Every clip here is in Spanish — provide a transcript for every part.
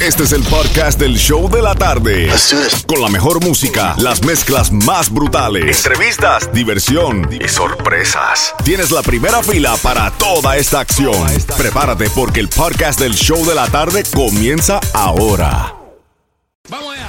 Este es el podcast del show de la tarde. Con la mejor música, las mezclas más brutales, entrevistas, diversión y sorpresas. Tienes la primera fila para toda esta acción. Prepárate porque el podcast del show de la tarde comienza ahora. Vamos allá.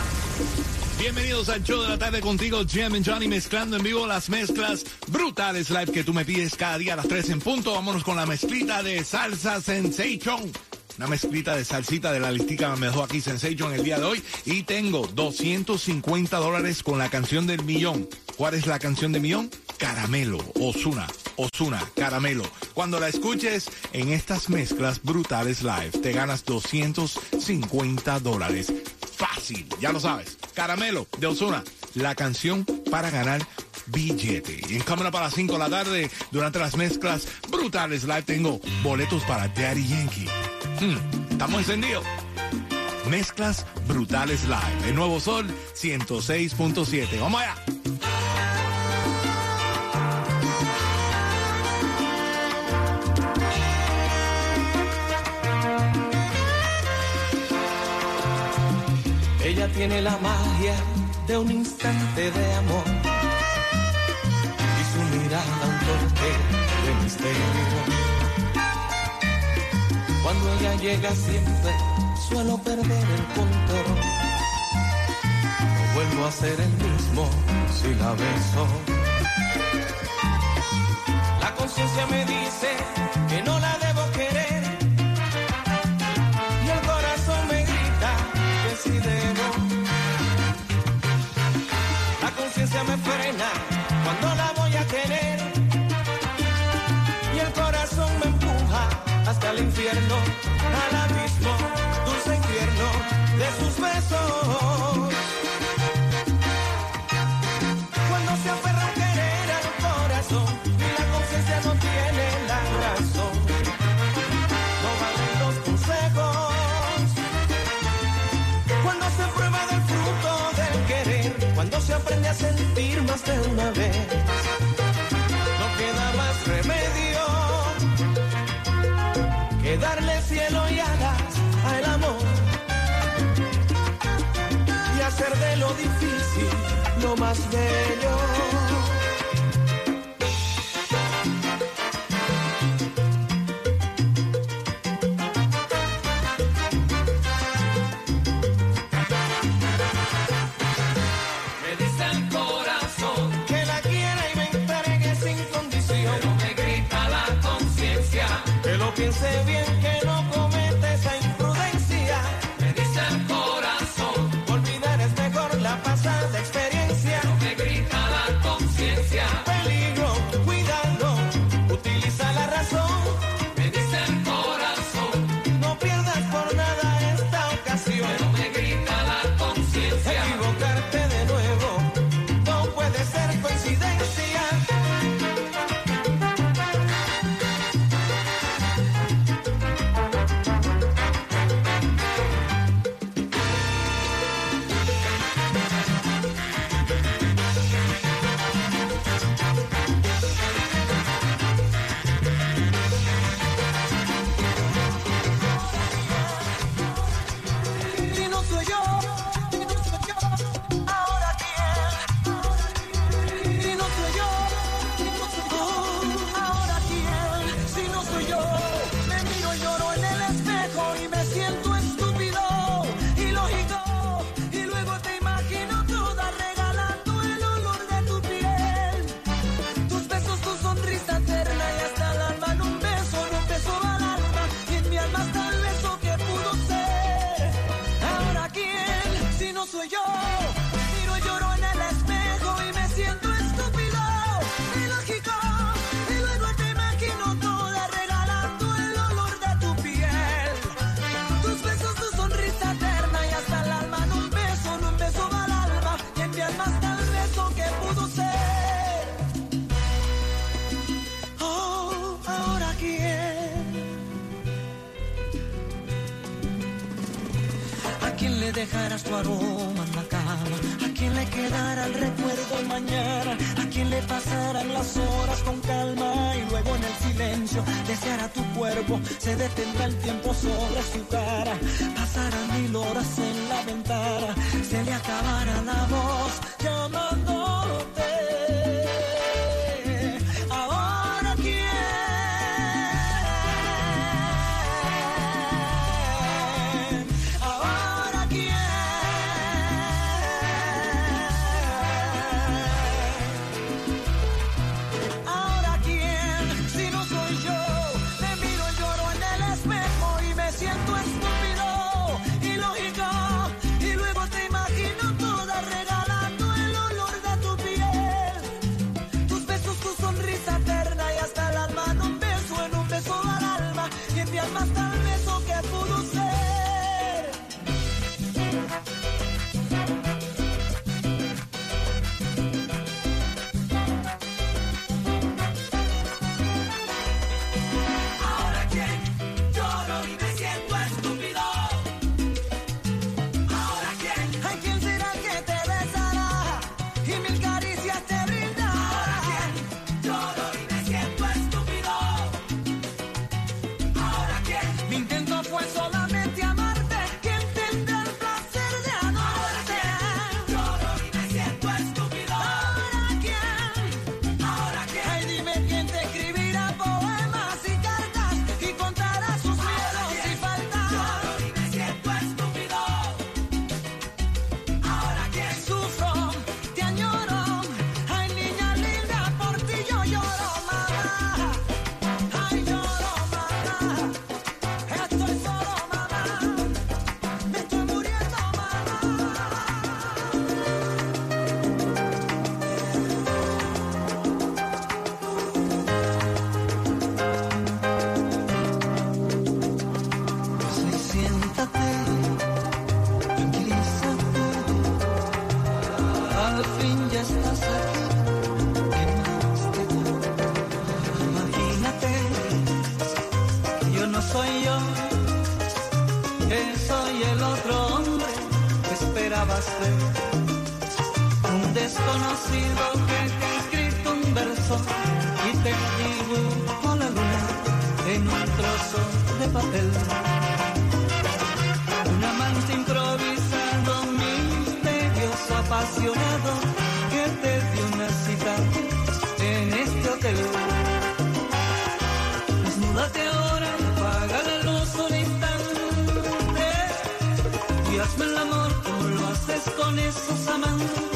Bienvenidos al show de la tarde contigo, Jim y Johnny, mezclando en vivo las mezclas brutales live que tú me pides cada día a las 3 en punto. Vámonos con la mezclita de salsa sensation. Una mezclita de salsita de la listica me dejó aquí Sensation el día de hoy. Y tengo 250 dólares con la canción del millón. ¿Cuál es la canción del millón? Caramelo, Osuna, Osuna, Caramelo. Cuando la escuches en estas mezclas brutales live, te ganas 250 dólares. Fácil, ya lo sabes. Caramelo de Osuna, la canción para ganar billete. Y en cámara para las 5 de la tarde, durante las mezclas brutales live, tengo boletos para Daddy Yankee. Hmm, estamos encendidos. Mezclas brutales live. El nuevo sol 106.7. Vamos allá. Ella tiene la magia de un instante de amor de misterio. Cuando ella llega siempre suelo perder el control. No vuelvo a ser el mismo si la beso. La conciencia me dice que no la debo querer. Y el corazón me grita que sí debo. La conciencia me frena cuando la difícil lo más bello. con calma y luego en el silencio deseará tu cuerpo, se detendrá el tiempo sobre su cara, pasarán mil horas en la ventana, se le acabará la voz de papel. Un amante improvisado, misterioso, apasionado, que te dio una cita en este hotel. Desnúdate ahora, apaga la luz un instante y hazme el amor como lo haces con esos amantes.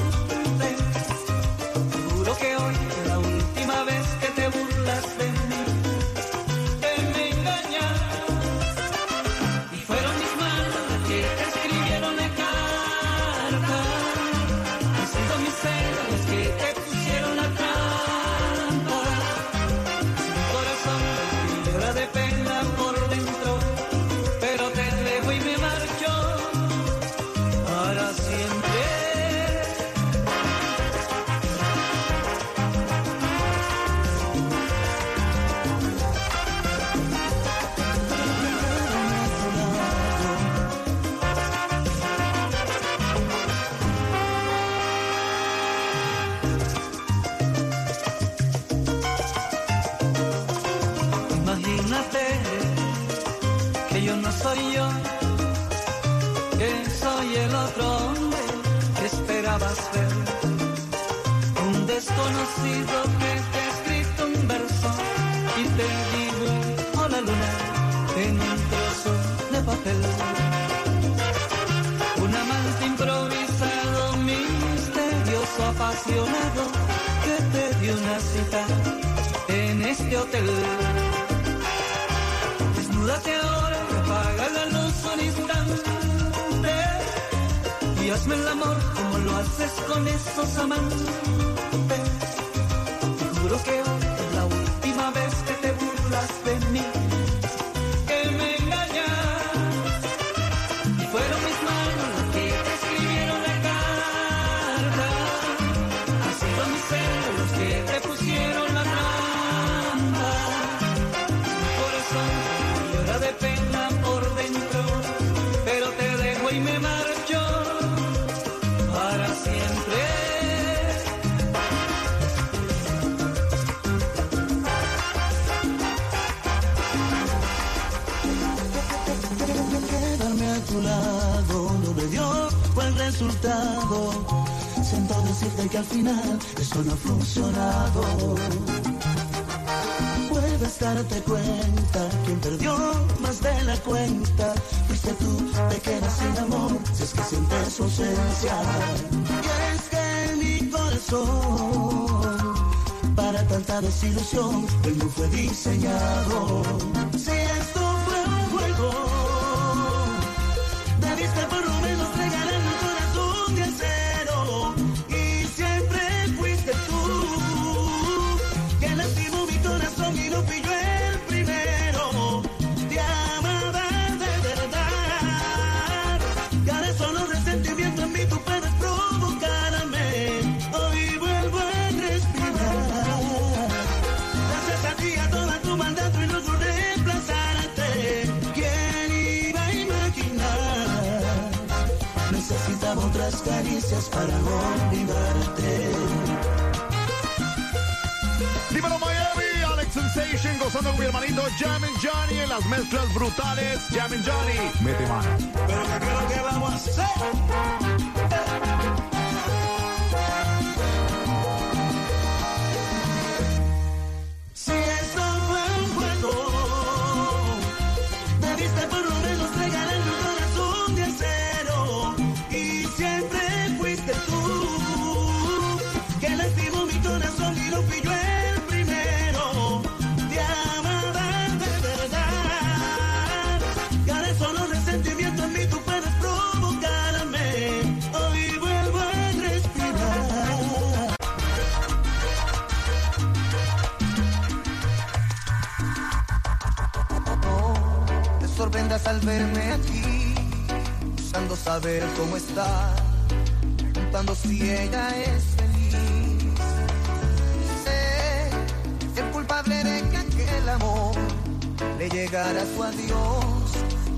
Este hotel. Desnúdate ahora, apaga la luz un instante y hazme el amor como lo haces con esos amantes. Te juro que hoy final esto no ha funcionado. Puedes darte cuenta, quien perdió más de la cuenta, fuiste tú, te quedas sin amor, si es que sientes su ausencia. Y es que mi corazón, para tanta desilusión, no fue diseñado. Caricias para olvidarte. Dímelo Miami, Alex Sensation gozando con mi hermanito Jam and Johnny en las mezclas brutales. Jam and Johnny, mete mano. Pero ¿qué creo que vamos a hacer? Verme aquí, buscando saber cómo está, preguntando si ella es feliz. Sé el culpable de que aquel amor le llegara a su adiós,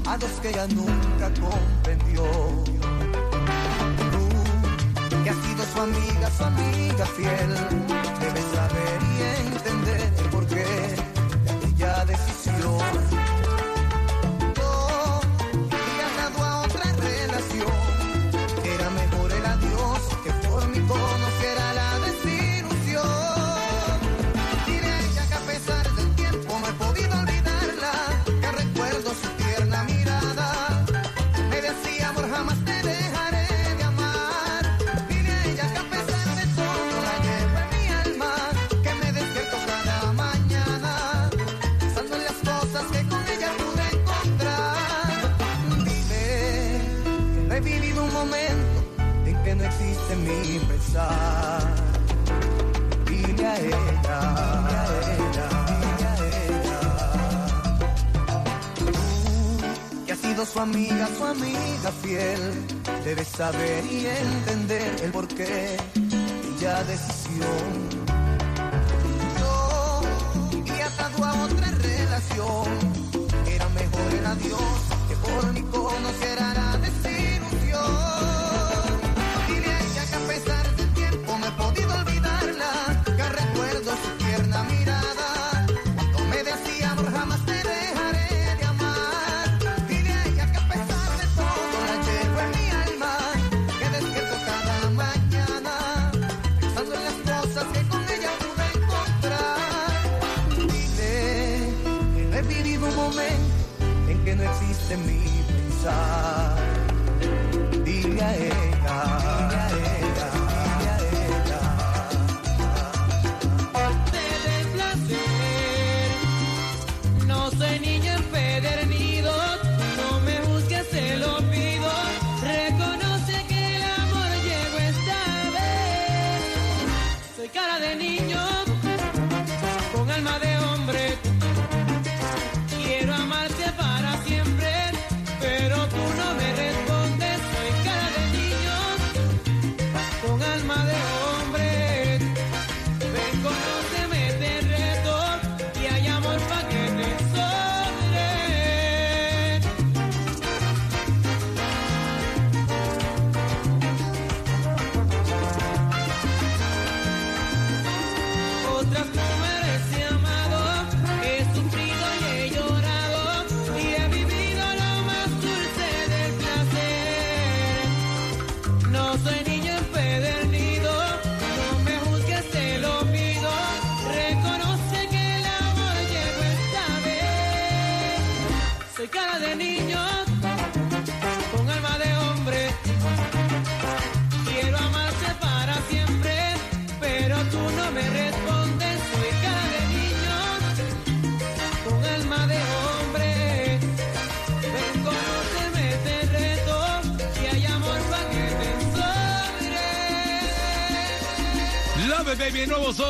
a dos que ella nunca comprendió. Tú, que has sido su amiga, su amiga fiel, amiga, su amiga fiel, debes saber y entender el porqué decisión. Existe mi pensar.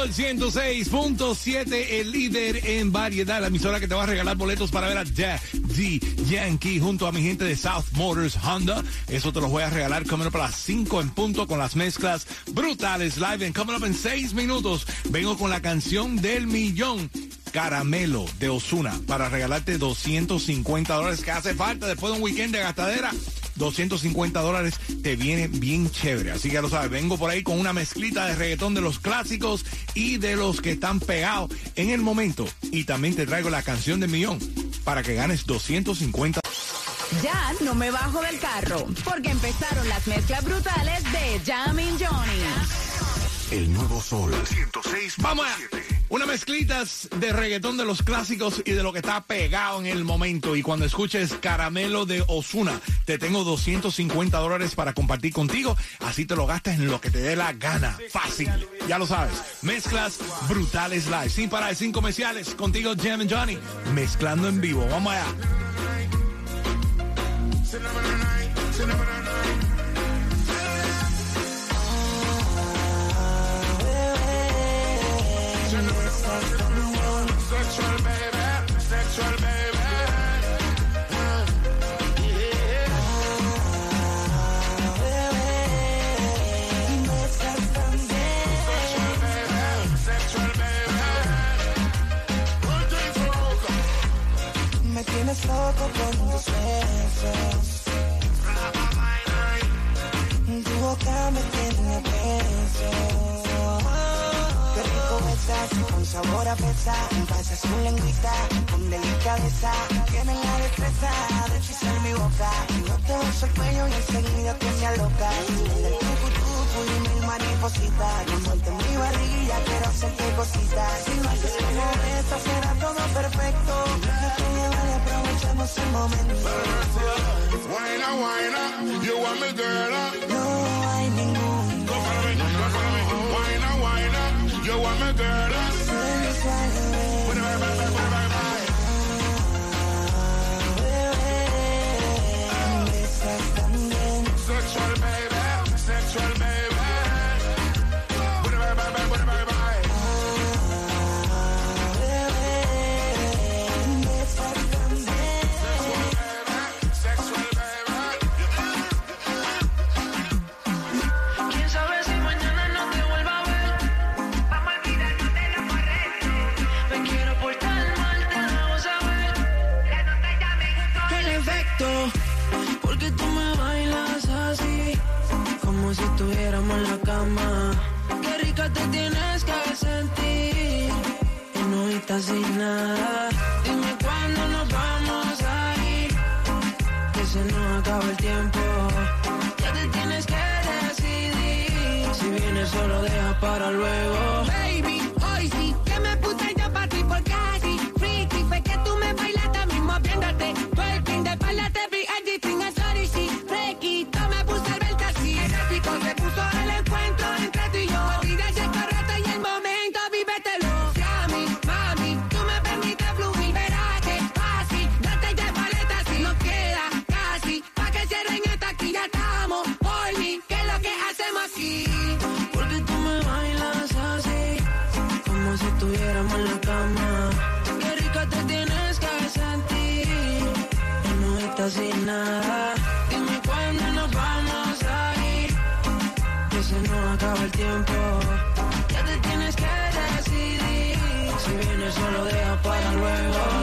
Sol 106.7, el líder en variedad, la emisora que te va a regalar boletos para ver a Daddy Yankee junto a mi gente de South Motors Honda. Eso te los voy a regalar coming up a las 5 en punto con las mezclas brutales live en coming up en 6 minutos. Vengo con la canción del millón. Caramelo de Osuna para regalarte 250 dólares que hace falta después de un weekend de gastadera. 250 dólares te viene bien chévere. Así que ya lo sabes, vengo por ahí con una mezclita de reggaetón de los clásicos y de los que están pegados en el momento. Y también te traigo la canción del millón para que ganes 250 Ya no me bajo del carro, porque empezaron las mezclas brutales de Jamin Johnny. El nuevo Sol 106. Vamos a una mezclitas de reggaetón de los clásicos y de lo que está pegado en el momento. Y cuando escuches Caramelo de Osuna, te tengo 250 dólares para compartir contigo. Así te lo gastas en lo que te dé la gana. Fácil. Ya lo sabes. Mezclas brutales live. Sin parar, sin comerciales. Contigo, Jam and Johnny. Mezclando en vivo. Vamos allá. Me tienes Dime cuándo nos vamos a ir. Que se nos acaba el tiempo. Ya te tienes que decidir. Si vienes solo deja para luego.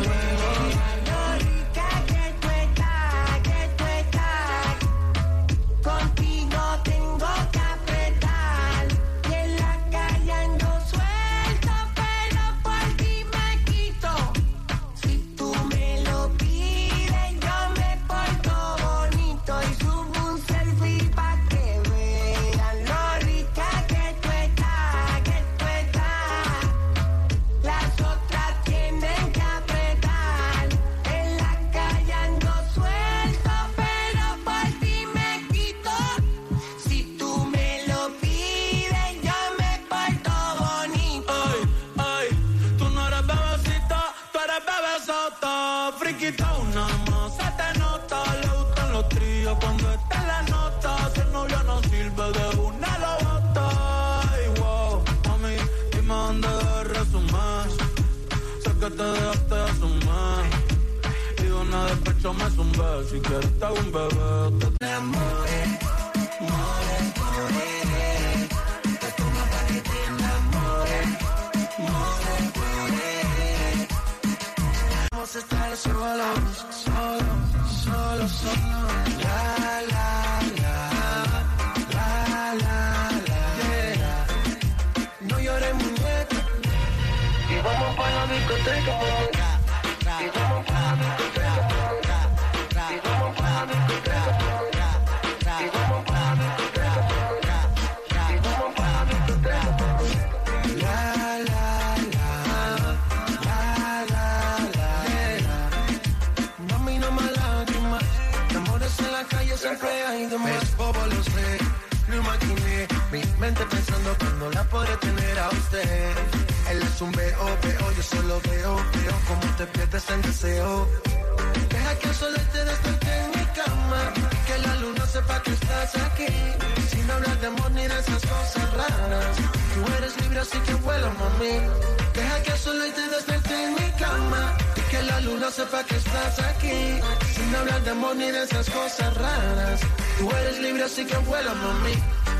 mente pensando cuando la podré tener a usted. Él es un veo, veo, yo solo veo, veo cómo te pierdes en deseo. Deja que el sol te desperté en mi cama, que la luna sepa que estás aquí. Sin hablar de amor ni de esas cosas raras, tú eres libre así que vuela, mami. Deja que el sol te desperté en mi cama, que la luna sepa que estás aquí. Sin hablar de amor ni de esas cosas raras, tú eres libre así que vuela, mami.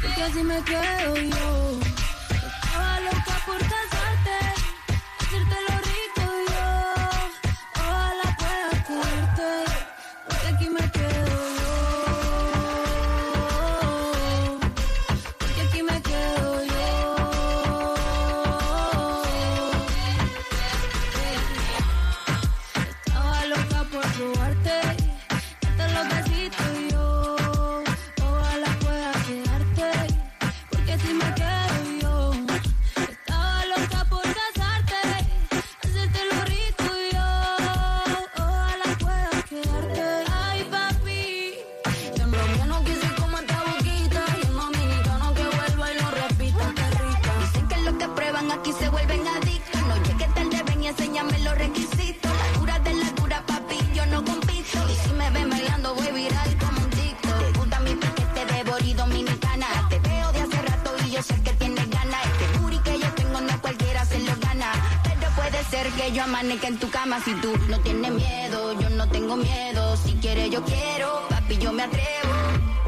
porque así me quedo yo. Amanezca en tu cama si tú no tienes miedo. Yo no tengo miedo. Si quieres, yo quiero. Papi, yo me atrevo.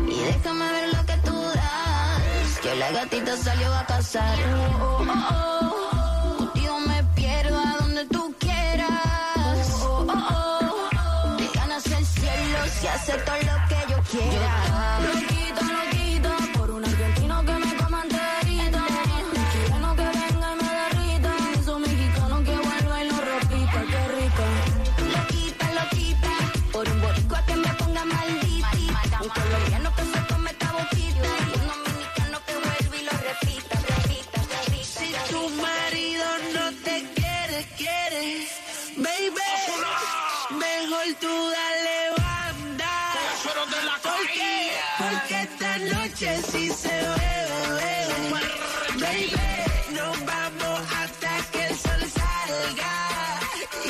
Y déjame ver lo que tú das. Que la gatita salió a cazar. Oh, oh, oh. Contigo me pierdo donde tú quieras. Oh, oh, oh. Ganas el cielo si haces todo lo que yo quiera. Noche sí se bebe, baby, nos vamos hasta que el sol salga.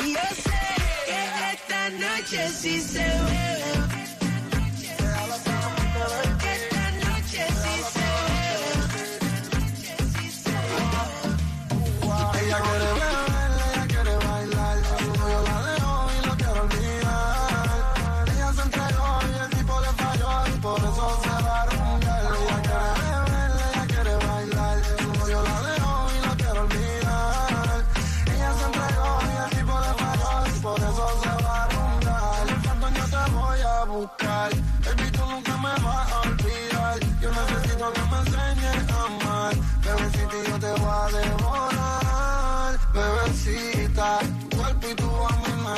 Y yo sé que esta noche sí se bebe.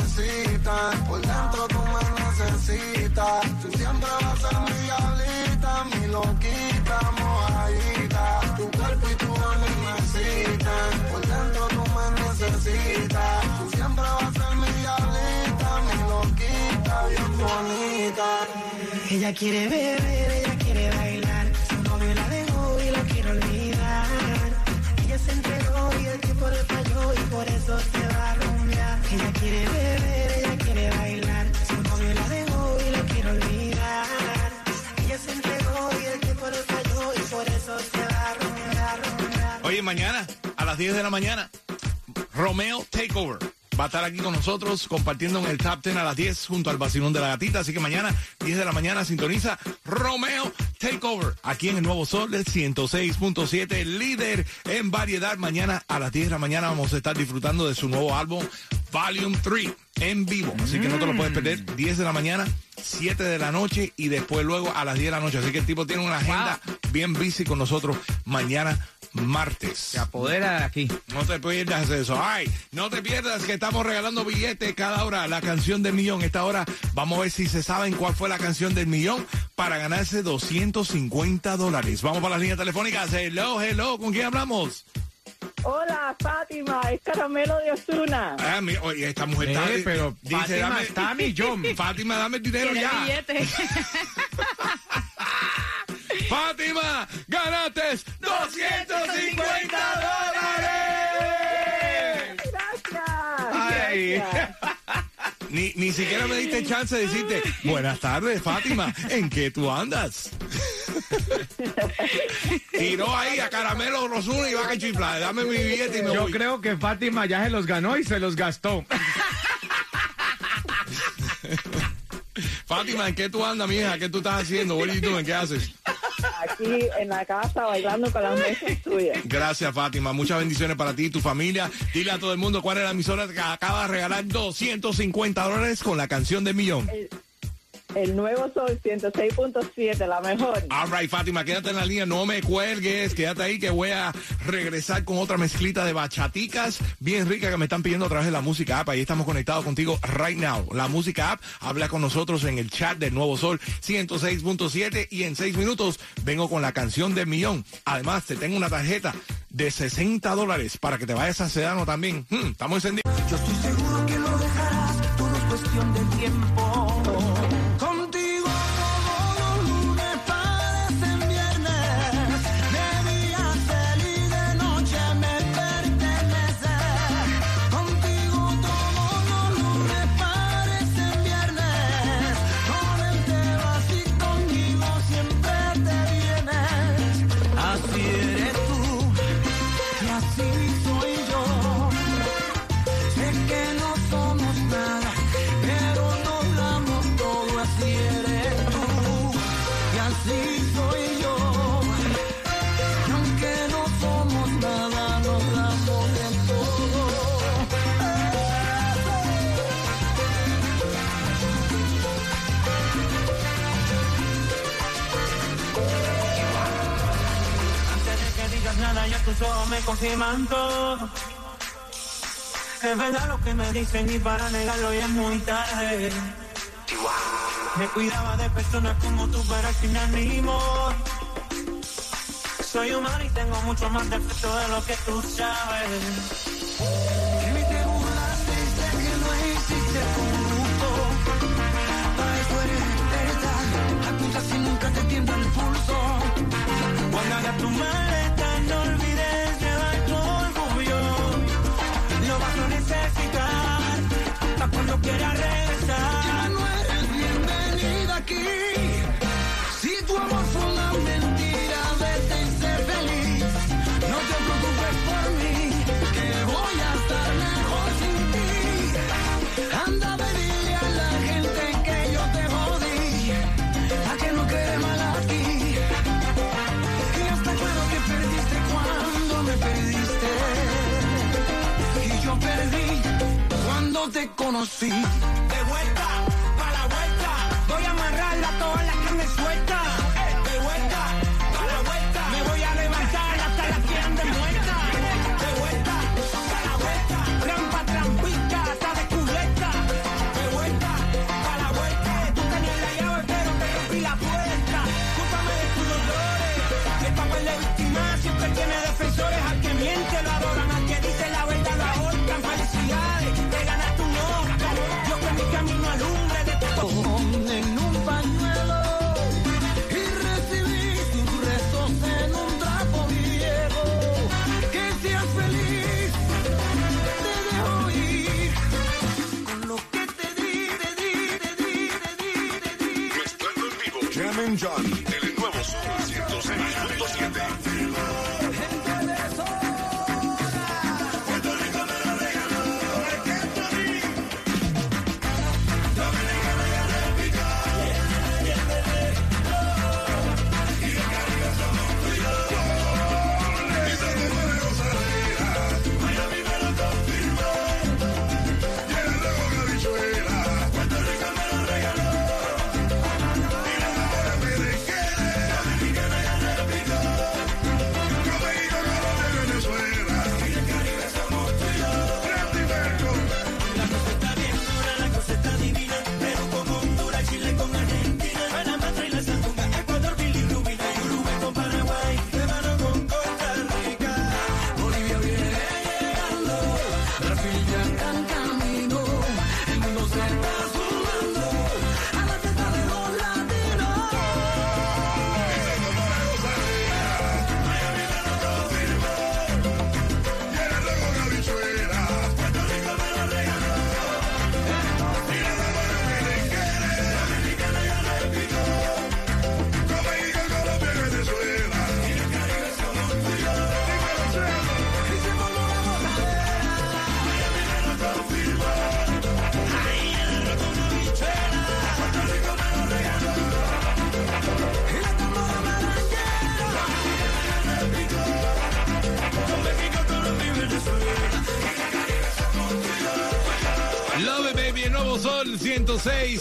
Necesitan. Por dentro tú me necesitas. Tú siempre vas a ser mi diablita, mi loquita, mojadita. Tu cuerpo y tu voz me necesitan. Por dentro tú me necesitas. Tú siempre vas a ser mi diablita, mi loquita, bien bonita. Ella quiere beber, ella quiere bailar. Su novio la dejó y lo quiere olvidar. Ella se entregó y el tiempo le falló y por eso se va. Ella quiere beber, ella quiere bailar. Su novio la dejó y lo quiere olvidar. Ella se entregó y el tiempo le falló y por eso se va a rumbear, rumbear. Oye, mañana a las 10 de la mañana, Romeo Takeover. Va a estar aquí con nosotros compartiendo en el Top 10 a las 10 junto al vacilón de la gatita. Así que mañana, 10 de la mañana, sintoniza Romeo Takeover. Aquí en el Nuevo Sol del 106.7, líder en variedad. Mañana a las 10 de la mañana vamos a estar disfrutando de su nuevo álbum, Volume 3, en vivo. Así que no te lo puedes perder. 10 de la mañana, 7 de la noche y después luego a las 10 de la noche. Así que el tipo tiene una agenda bien busy con nosotros mañana martes. Se apodera de aquí. No te pierdas eso. Ay, no te pierdas que estamos regalando billetes cada hora. La canción del millón. Esta hora vamos a ver si se saben cuál fue la canción del millón para ganarse 250 dólares. Vamos para las líneas telefónicas. Hello, hello. ¿Con quién hablamos? Hola, Fátima, es Caramelo de Osuna. Ah, mi- oye, esta mujer está. Eh, pero dice, Fátima dame, está a millón. Fátima, dame el dinero Tiene ya. billete. Fátima, ganaste 250 dólares. Gracias. Ay. Ni, ni siquiera me diste chance de decirte, buenas tardes, Fátima, ¿en qué tú andas? Tiró ahí a Caramelo Rosuna y va a chiflar. Dame mi billete y me Yo voy. creo que Fátima ya se los ganó y se los gastó. Fátima, ¿en qué tú andas, mija? ¿Qué tú estás haciendo? ¿Qué haces? Aquí en la casa bailando con las mesas tuyas. Gracias, Fátima. Muchas bendiciones para ti y tu familia. Dile a todo el mundo cuál es la emisora que acaba de regalar 250 dólares con la canción de millón. El nuevo Sol 106.7, la mejor. All right, Fátima, quédate en la línea, no me cuelgues, quédate ahí que voy a regresar con otra mezclita de bachaticas bien rica que me están pidiendo a través de la música app. Ahí estamos conectados contigo right now. La música app habla con nosotros en el chat del Nuevo Sol 106.7 y en seis minutos vengo con la canción de millón. Además, te tengo una tarjeta de 60 dólares para que te vayas a Sedano también. Hmm, estamos encendidos. Yo estoy seguro que lo dejarás, todo es cuestión de tiempo. Confirman todo. Es verdad lo que me dicen y para negarlo ya es muy tarde. Me cuidaba de personas como tú, pero al final ni modo. Soy humano y tengo mucho más defecto de lo que tú sabes. Que ni te burlaste y sé que no un grupo. Para eso eres experta, apuntas y nunca te tiembla el pulso. Cuando hagas tu maleta, Lo necesitar hasta cuando quieras regresar. Te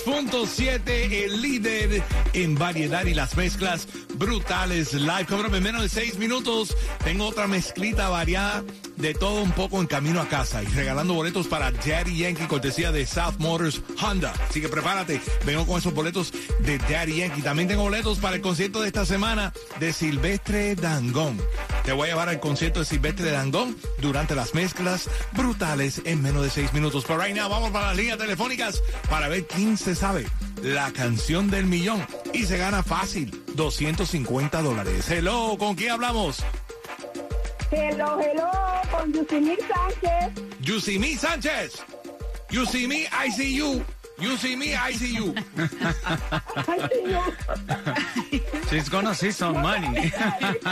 106.7, el líder en variedad y las mezclas brutales. Live, cóbrame en menos de seis minutos. Tengo otra mezclita variada de todo un poco en camino a casa y regalando boletos para Daddy Yankee, cortesía de South Motors Honda. Así que prepárate, vengo con esos boletos de Daddy Yankee. También tengo boletos para el concierto de esta semana de Silvestre Dangón. Te voy a llevar al concierto de Silvestre Dangón durante las mezclas brutales en menos de seis minutos. Pero right now vamos para las líneas telefónicas para ver quién se sabe la canción del millón y se gana fácil 250 dólares. Hello, ¿con quién hablamos? Hello, hello, con Yusimir Sánchez. Yusimi Sánchez. You see me, I see you. You see me, I see you. Ay, señor. She's gonna see some money.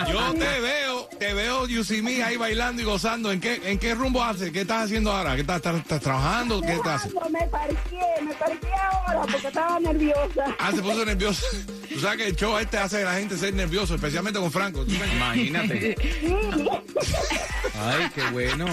Yo te veo, te veo, you see me, ahí bailando y gozando. ¿En qué, en qué rumbo haces? ¿Qué estás haciendo ahora? ¿Qué estás, estás- estás trabajando? ¿Qué estás me parqué, me parqué ahora porque estaba nerviosa. Ah, se puso nervioso. Tú sabes que el show este hace a la gente ser nervioso, especialmente con Franco. Imagínate. Ay, qué bueno.